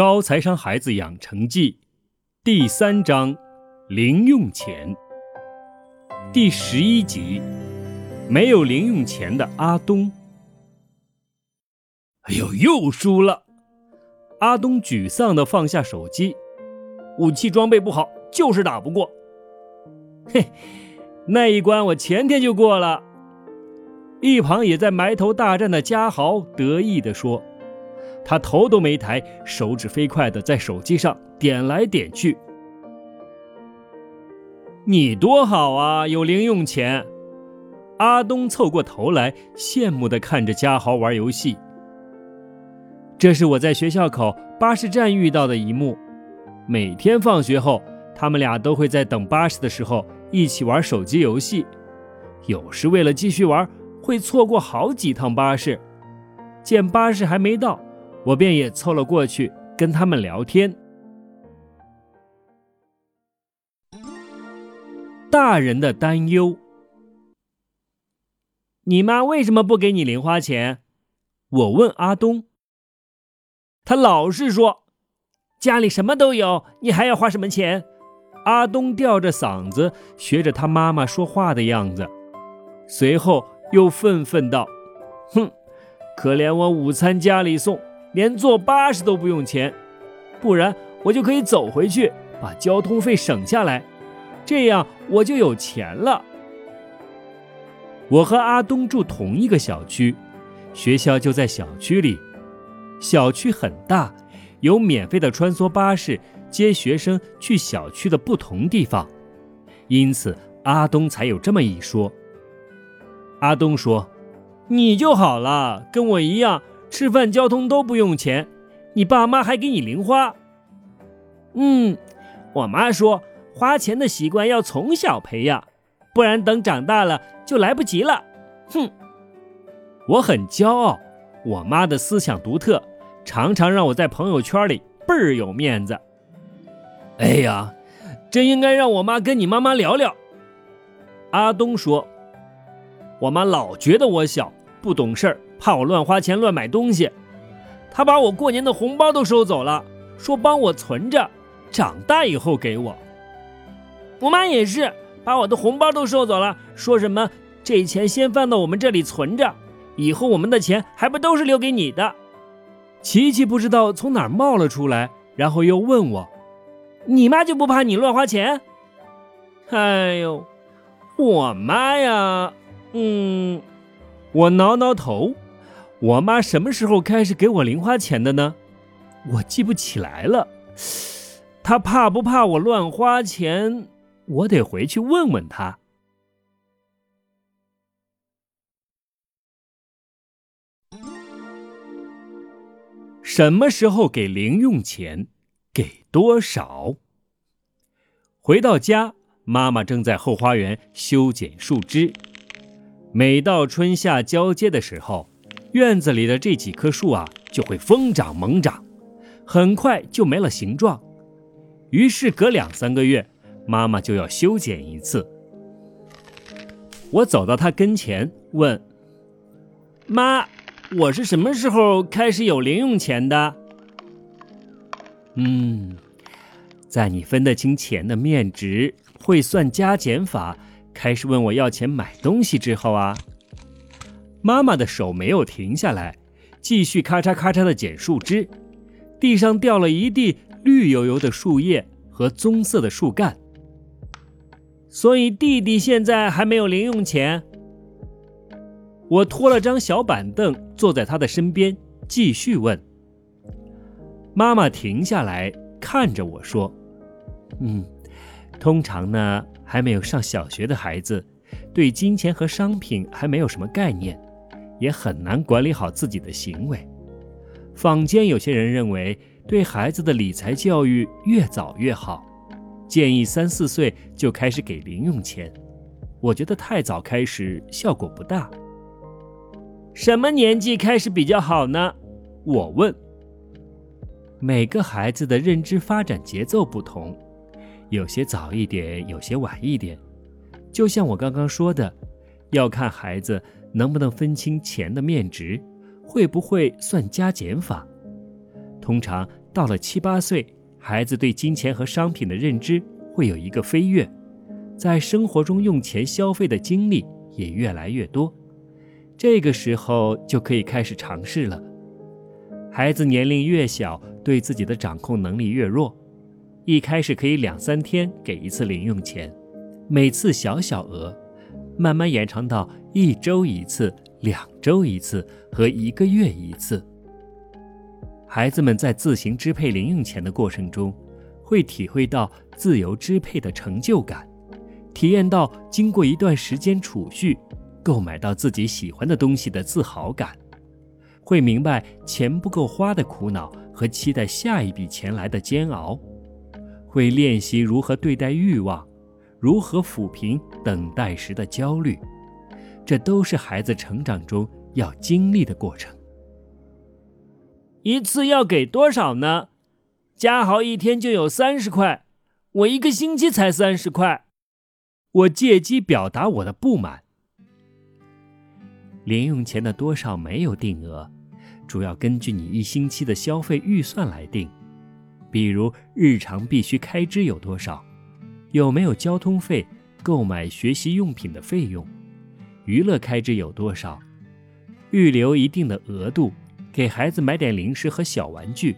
高财商孩子养成记第三章：零用钱。第十一集：没有零用钱的阿东。哎呦，又输了！阿东沮丧地放下手机，武器装备不好，就是打不过。嘿，那一关我前天就过了。一旁也在埋头大战的嘉豪得意地说。他头都没抬，手指飞快地在手机上点来点去。你多好啊，有零用钱！阿东凑过头来，羡慕地看着嘉豪玩游戏。这是我在学校口巴士站遇到的一幕。每天放学后，他们俩都会在等巴士的时候一起玩手机游戏。有时为了继续玩，会错过好几趟巴士。见巴士还没到。我便也凑了过去跟他们聊天。大人的担忧。你妈为什么不给你零花钱？我问阿东。他老是说，家里什么都有，你还要花什么钱？阿东吊着嗓子，学着他妈妈说话的样子，随后又愤愤道：“哼，可怜我午餐家里送。”连坐巴士都不用钱，不然我就可以走回去，把交通费省下来，这样我就有钱了。我和阿东住同一个小区，学校就在小区里，小区很大，有免费的穿梭巴士接学生去小区的不同地方，因此阿东才有这么一说。阿东说：“你就好了，跟我一样。”吃饭、交通都不用钱，你爸妈还给你零花。嗯，我妈说花钱的习惯要从小培养，不然等长大了就来不及了。哼，我很骄傲，我妈的思想独特，常常让我在朋友圈里倍儿有面子。哎呀，真应该让我妈跟你妈妈聊聊。阿东说，我妈老觉得我小，不懂事儿。怕我乱花钱乱买东西，他把我过年的红包都收走了，说帮我存着，长大以后给我。我妈也是把我的红包都收走了，说什么这钱先放到我们这里存着，以后我们的钱还不都是留给你的。琪琪不知道从哪儿冒了出来，然后又问我：“你妈就不怕你乱花钱？”哎呦，我妈呀，嗯，我挠挠头。我妈什么时候开始给我零花钱的呢？我记不起来了。她怕不怕我乱花钱？我得回去问问她。什么时候给零用钱？给多少？回到家，妈妈正在后花园修剪树枝。每到春夏交接的时候。院子里的这几棵树啊，就会疯长猛长，很快就没了形状。于是隔两三个月，妈妈就要修剪一次。我走到她跟前，问：“妈，我是什么时候开始有零用钱的？”“嗯，在你分得清钱的面值，会算加减法，开始问我要钱买东西之后啊。”妈妈的手没有停下来，继续咔嚓咔嚓地剪树枝，地上掉了一地绿油油的树叶和棕色的树干。所以弟弟现在还没有零用钱。我拖了张小板凳坐在他的身边，继续问。妈妈停下来看着我说：“嗯，通常呢，还没有上小学的孩子，对金钱和商品还没有什么概念。”也很难管理好自己的行为。坊间有些人认为，对孩子的理财教育越早越好，建议三四岁就开始给零用钱。我觉得太早开始效果不大。什么年纪开始比较好呢？我问。每个孩子的认知发展节奏不同，有些早一点，有些晚一点。就像我刚刚说的，要看孩子。能不能分清钱的面值？会不会算加减法？通常到了七八岁，孩子对金钱和商品的认知会有一个飞跃，在生活中用钱消费的经历也越来越多。这个时候就可以开始尝试了。孩子年龄越小，对自己的掌控能力越弱。一开始可以两三天给一次零用钱，每次小小额，慢慢延长到一周一次、两周一次和一个月一次。孩子们在自行支配零用钱的过程中，会体会到自由支配的成就感，体验到经过一段时间储蓄，购买到自己喜欢的东西的自豪感，会明白钱不够花的苦恼和期待下一笔钱来的煎熬，会练习如何对待欲望，如何抚平等待时的焦虑，这都是孩子成长中要经历的过程。一次要给多少呢？嘉豪一天就有三十块，我一个星期才三十块。我借机表达我的不满。零用钱的多少没有定额，主要根据你一星期的消费预算来定。比如日常必须开支有多少，有没有交通费、购买学习用品的费用，娱乐开支有多少，预留一定的额度。给孩子买点零食和小玩具。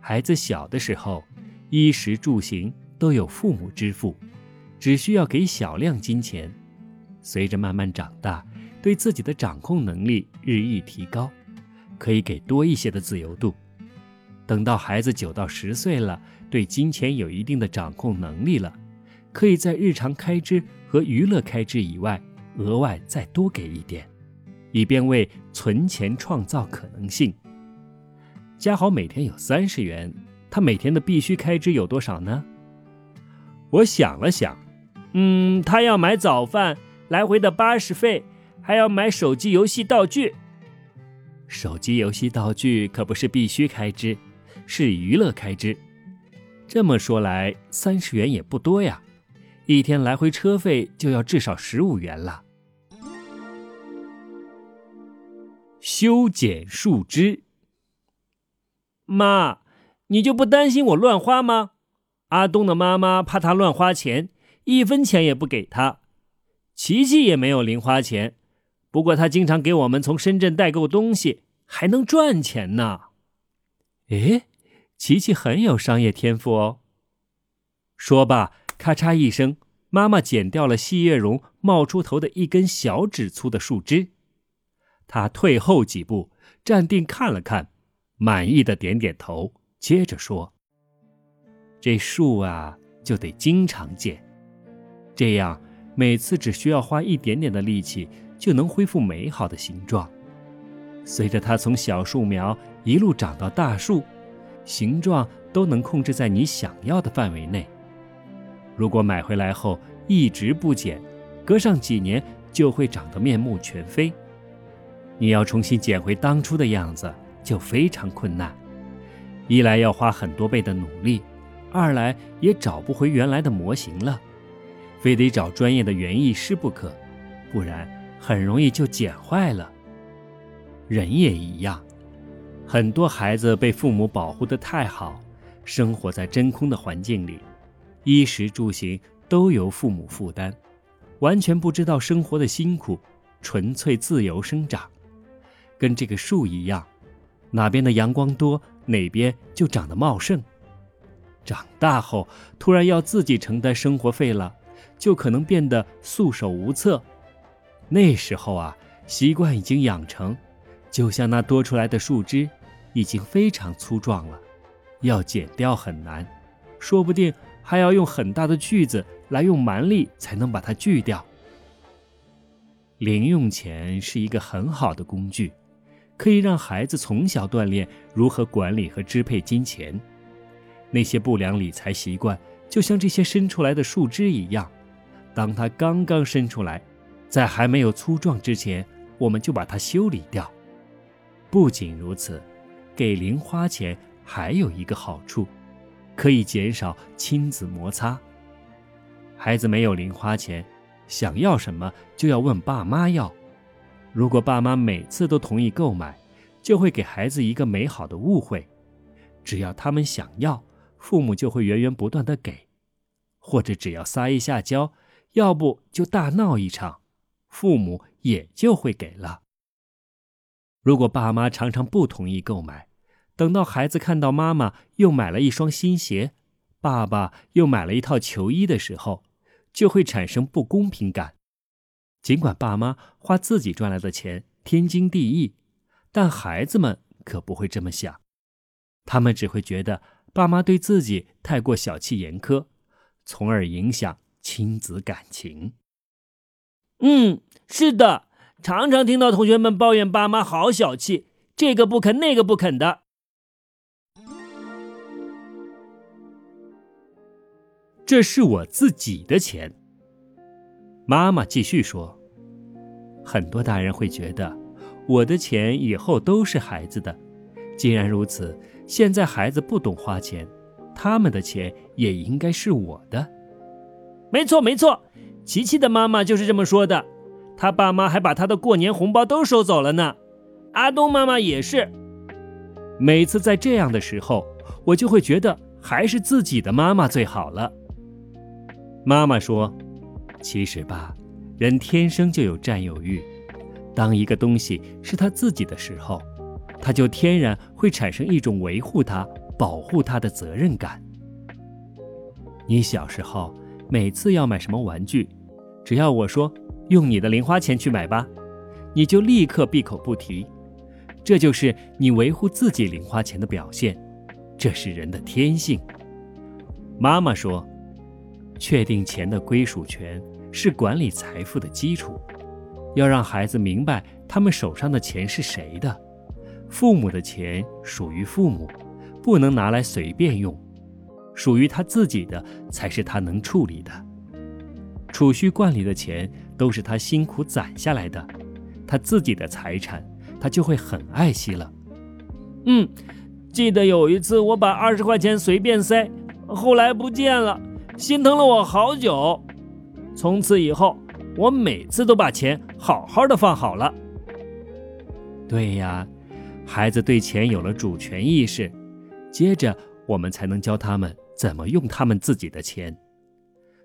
孩子小的时候，衣食住行都有父母支付，只需要给小量金钱。随着慢慢长大，对自己的掌控能力日益提高，可以给多一些的自由度。等到孩子九到十岁了，对金钱有一定的掌控能力了，可以在日常开支和娱乐开支以外，额外再多给一点。以便为存钱创造可能性。嘉豪每天有三十元，他每天的必须开支有多少呢？我想了想，嗯，他要买早饭，来回的巴士费，还要买手机游戏道具。手机游戏道具可不是必须开支，是娱乐开支。这么说来，三十元也不多呀，一天来回车费就要至少十五元了。修剪树枝。妈，你就不担心我乱花吗？阿东的妈妈怕他乱花钱，一分钱也不给他。琪琪也没有零花钱，不过他经常给我们从深圳代购东西，还能赚钱呢。诶，琪琪很有商业天赋哦。说罢，咔嚓一声，妈妈剪掉了细叶榕冒出头的一根小指粗的树枝。他退后几步，站定看了看，满意的点点头，接着说：“这树啊，就得经常剪，这样每次只需要花一点点的力气，就能恢复美好的形状。随着它从小树苗一路长到大树，形状都能控制在你想要的范围内。如果买回来后一直不剪，隔上几年就会长得面目全非。”你要重新捡回当初的样子，就非常困难。一来要花很多倍的努力，二来也找不回原来的模型了，非得找专业的园艺师不可，不然很容易就剪坏了。人也一样，很多孩子被父母保护得太好，生活在真空的环境里，衣食住行都由父母负担，完全不知道生活的辛苦，纯粹自由生长。跟这个树一样，哪边的阳光多，哪边就长得茂盛。长大后突然要自己承担生活费了，就可能变得束手无策。那时候啊，习惯已经养成，就像那多出来的树枝，已经非常粗壮了，要剪掉很难，说不定还要用很大的锯子来用蛮力才能把它锯掉。零用钱是一个很好的工具。可以让孩子从小锻炼如何管理和支配金钱。那些不良理财习惯，就像这些伸出来的树枝一样，当它刚刚伸出来，在还没有粗壮之前，我们就把它修理掉。不仅如此，给零花钱还有一个好处，可以减少亲子摩擦。孩子没有零花钱，想要什么就要问爸妈要。如果爸妈每次都同意购买，就会给孩子一个美好的误会：只要他们想要，父母就会源源不断的给；或者只要撒一下娇，要不就大闹一场，父母也就会给了。如果爸妈常常不同意购买，等到孩子看到妈妈又买了一双新鞋，爸爸又买了一套球衣的时候，就会产生不公平感。尽管爸妈花自己赚来的钱天经地义，但孩子们可不会这么想，他们只会觉得爸妈对自己太过小气严苛，从而影响亲子感情。嗯，是的，常常听到同学们抱怨爸妈好小气，这个不肯那个不肯的。这是我自己的钱。妈妈继续说：“很多大人会觉得，我的钱以后都是孩子的。既然如此，现在孩子不懂花钱，他们的钱也应该是我的。”没错，没错，琪琪的妈妈就是这么说的。他爸妈还把他的过年红包都收走了呢。阿东妈妈也是。每次在这样的时候，我就会觉得还是自己的妈妈最好了。妈妈说：“其实吧，人天生就有占有欲。当一个东西是他自己的时候，他就天然会产生一种维护它、保护它的责任感。你小时候每次要买什么玩具，只要我说用你的零花钱去买吧，你就立刻闭口不提。这就是你维护自己零花钱的表现，这是人的天性。”妈妈说。确定钱的归属权是管理财富的基础，要让孩子明白他们手上的钱是谁的。父母的钱属于父母，不能拿来随便用，属于他自己的才是他能处理的。储蓄罐里的钱都是他辛苦攒下来的，他自己的财产他就会很爱惜了。嗯，记得有一次我把二十块钱随便塞，后来不见了。心疼了我好久，从此以后，我每次都把钱好好的放好了。对呀，孩子对钱有了主权意识，接着我们才能教他们怎么用他们自己的钱。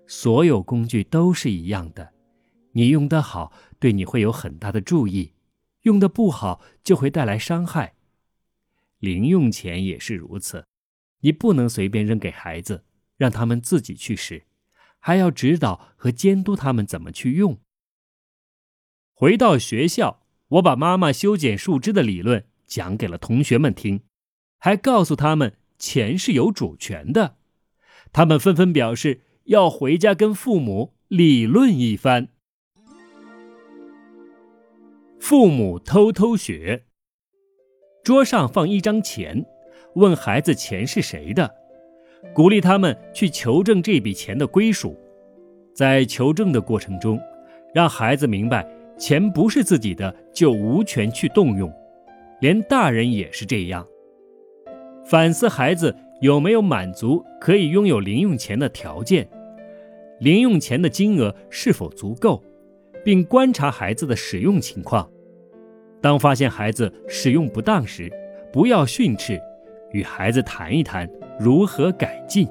所有工具都是一样的，你用得好，对你会有很大的注意；用得不好，就会带来伤害。零用钱也是如此，你不能随便扔给孩子。让他们自己去使，还要指导和监督他们怎么去用。回到学校，我把妈妈修剪树枝的理论讲给了同学们听，还告诉他们钱是有主权的。他们纷纷表示要回家跟父母理论一番。父母偷偷学，桌上放一张钱，问孩子钱是谁的。鼓励他们去求证这笔钱的归属，在求证的过程中，让孩子明白钱不是自己的就无权去动用，连大人也是这样。反思孩子有没有满足可以拥有零用钱的条件，零用钱的金额是否足够，并观察孩子的使用情况。当发现孩子使用不当时，不要训斥。与孩子谈一谈如何改进。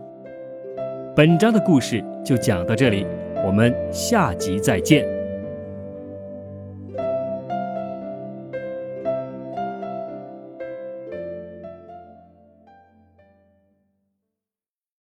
本章的故事就讲到这里，我们下集再见。